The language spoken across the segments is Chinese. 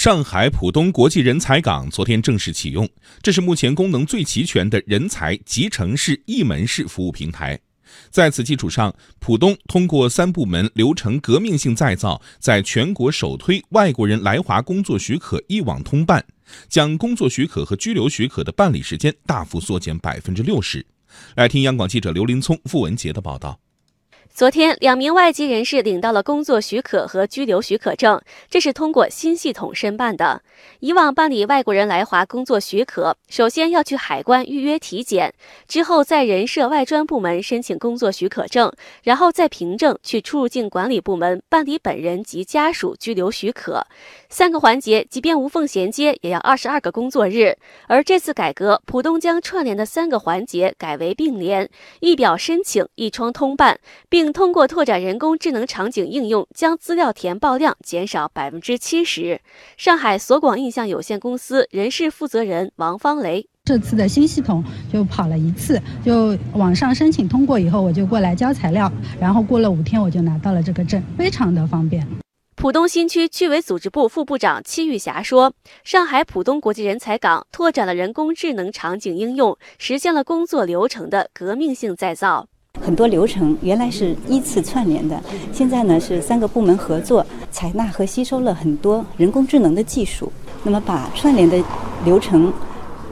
上海浦东国际人才港昨天正式启用，这是目前功能最齐全的人才集成式一门式服务平台。在此基础上，浦东通过三部门流程革命性再造，在全国首推外国人来华工作许可一网通办，将工作许可和居留许可的办理时间大幅缩减百分之六十。来听央广记者刘林聪、付文杰的报道。昨天，两名外籍人士领到了工作许可和居留许可证，这是通过新系统申办的。以往办理外国人来华工作许可，首先要去海关预约体检，之后在人社外专部门申请工作许可证，然后再凭证去出入境管理部门办理本人及家属居留许可。三个环节，即便无缝衔接，也要二十二个工作日。而这次改革，浦东将串联的三个环节改为并联，一表申请，一窗通办，并。并通过拓展人工智能场景应用，将资料填报量减少百分之七十。上海索广印象有限公司人事负责人王方雷：这次的新系统就跑了一次，就网上申请通过以后，我就过来交材料，然后过了五天我就拿到了这个证，非常的方便。浦东新区区委组织部副部长戚玉霞说：“上海浦东国际人才港拓展了人工智能场景应用，实现了工作流程的革命性再造。”很多流程原来是依次串联的，现在呢是三个部门合作，采纳和吸收了很多人工智能的技术，那么把串联的流程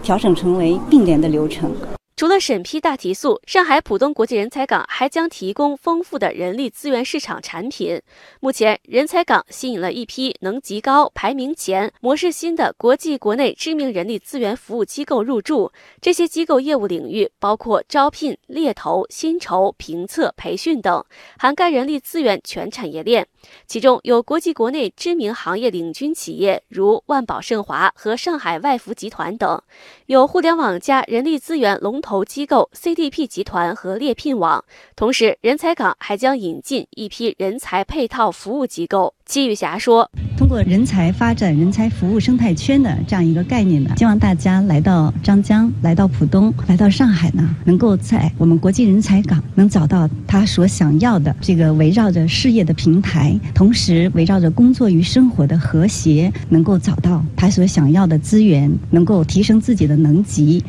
调整成为并联的流程。除了审批大提速，上海浦东国际人才港还将提供丰富的人力资源市场产品。目前，人才港吸引了一批能级高、排名前、模式新的国际国内知名人力资源服务机构入驻。这些机构业务领域包括招聘、猎头、薪酬、评测、培训等，涵盖人力资源全产业链。其中有国际国内知名行业领军企业，如万宝盛华和上海外服集团等；有互联网加人力资源龙头。投机构 CDP 集团和猎聘网，同时人才港还将引进一批人才配套服务机构。季玉霞说：“通过人才发展、人才服务生态圈的这样一个概念呢，希望大家来到张江、来到浦东、来到上海呢，能够在我们国际人才港能找到他所想要的这个围绕着事业的平台，同时围绕着工作与生活的和谐，能够找到他所想要的资源，能够提升自己的能级。”